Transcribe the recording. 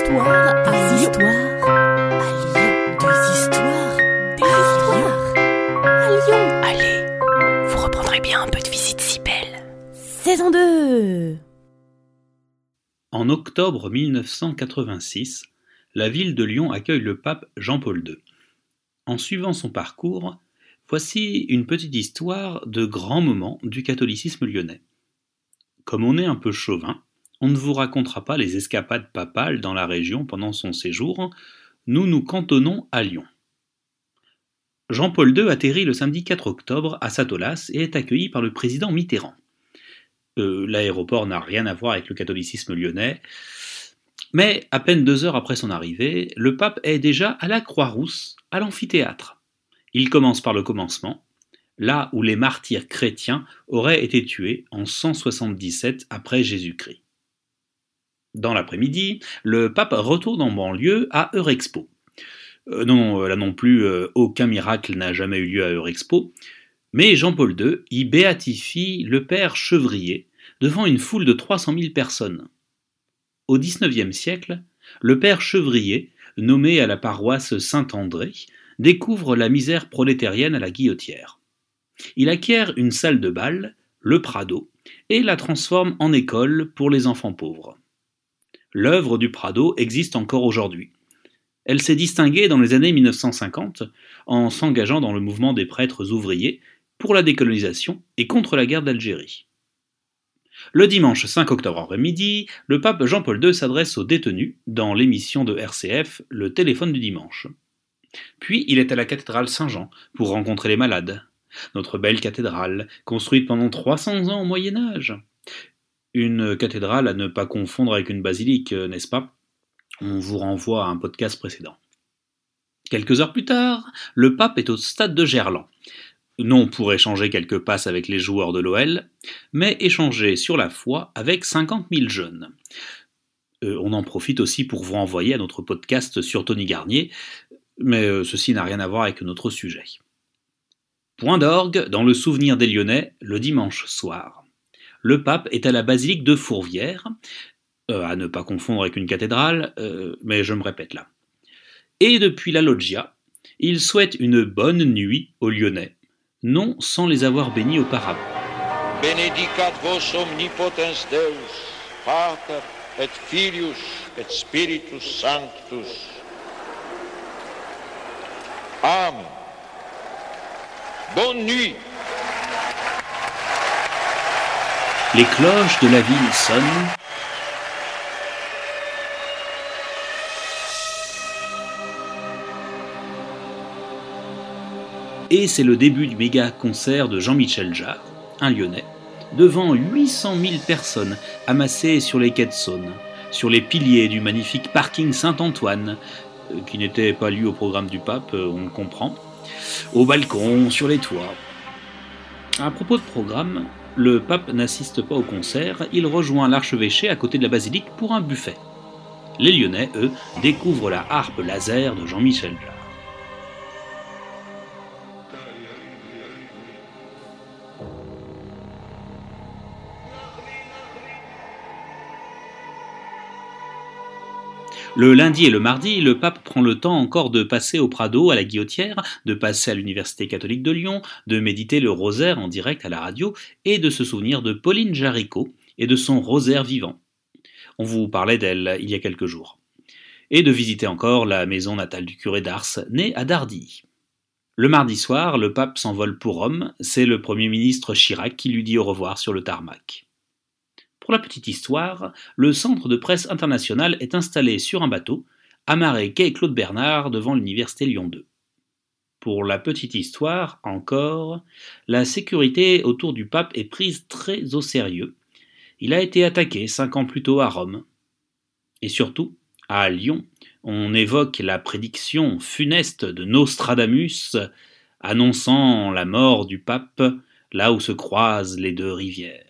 histoires Des histoires à Lyon. Des histoires Des histoires à Lyon. Allez, vous reprendrez bien un peu de visite si belle. Saison 2 En octobre 1986, la ville de Lyon accueille le pape Jean-Paul II. En suivant son parcours, voici une petite histoire de grands moments du catholicisme lyonnais. Comme on est un peu chauvin, on ne vous racontera pas les escapades papales dans la région pendant son séjour, nous nous cantonnons à Lyon. Jean-Paul II atterrit le samedi 4 octobre à Satolas et est accueilli par le président Mitterrand. Euh, L'aéroport n'a rien à voir avec le catholicisme lyonnais, mais à peine deux heures après son arrivée, le pape est déjà à la Croix-Rousse, à l'amphithéâtre. Il commence par le commencement, là où les martyrs chrétiens auraient été tués en 177 après Jésus-Christ. Dans l'après-midi, le pape retourne en banlieue à Eurexpo. Euh, non, là non plus, euh, aucun miracle n'a jamais eu lieu à Eurexpo, mais Jean-Paul II y béatifie le père Chevrier devant une foule de 300 000 personnes. Au XIXe siècle, le père Chevrier, nommé à la paroisse Saint-André, découvre la misère prolétarienne à la guillotière. Il acquiert une salle de bal, le Prado, et la transforme en école pour les enfants pauvres. L'œuvre du Prado existe encore aujourd'hui. Elle s'est distinguée dans les années 1950 en s'engageant dans le mouvement des prêtres ouvriers pour la décolonisation et contre la guerre d'Algérie. Le dimanche 5 octobre après-midi, le pape Jean-Paul II s'adresse aux détenus dans l'émission de RCF Le téléphone du dimanche. Puis il est à la cathédrale Saint-Jean pour rencontrer les malades. Notre belle cathédrale, construite pendant 300 ans au Moyen Âge. Une cathédrale à ne pas confondre avec une basilique, euh, n'est-ce pas? On vous renvoie à un podcast précédent. Quelques heures plus tard, le pape est au stade de Gerland. Non pour échanger quelques passes avec les joueurs de l'OL, mais échanger sur la foi avec 50 000 jeunes. Euh, on en profite aussi pour vous renvoyer à notre podcast sur Tony Garnier, mais euh, ceci n'a rien à voir avec notre sujet. Point d'orgue dans le souvenir des Lyonnais le dimanche soir le pape est à la basilique de Fourvière, euh, à ne pas confondre avec une cathédrale, euh, mais je me répète là. Et depuis la loggia, il souhaite une bonne nuit aux Lyonnais, non sans les avoir bénis auparavant. Benedicat vos omnipotens Deus, Pater et Filius et Spiritus Sanctus. Amen. Bonne nuit. Les cloches de la ville sonnent. Et c'est le début du méga concert de Jean-Michel Jarre, un Lyonnais, devant 800 000 personnes amassées sur les quais de Saône, sur les piliers du magnifique parking Saint-Antoine, euh, qui n'était pas lu au programme du pape, euh, on le comprend, au balcon, sur les toits. À propos de programme, le pape n'assiste pas au concert, il rejoint l'archevêché à côté de la basilique pour un buffet. Les Lyonnais, eux, découvrent la harpe laser de Jean-Michel. Le lundi et le mardi, le pape prend le temps encore de passer au Prado, à la Guillotière, de passer à l'Université catholique de Lyon, de méditer le rosaire en direct à la radio et de se souvenir de Pauline Jaricot et de son rosaire vivant. On vous parlait d'elle il y a quelques jours. Et de visiter encore la maison natale du curé d'Ars, né à Dardilly. Le mardi soir, le pape s'envole pour Rome, c'est le Premier ministre Chirac qui lui dit au revoir sur le tarmac. Pour la petite histoire, le centre de presse international est installé sur un bateau, amarré quai Claude Bernard devant l'université Lyon 2. Pour la petite histoire, encore, la sécurité autour du pape est prise très au sérieux. Il a été attaqué cinq ans plus tôt à Rome. Et surtout, à Lyon, on évoque la prédiction funeste de Nostradamus annonçant la mort du pape là où se croisent les deux rivières.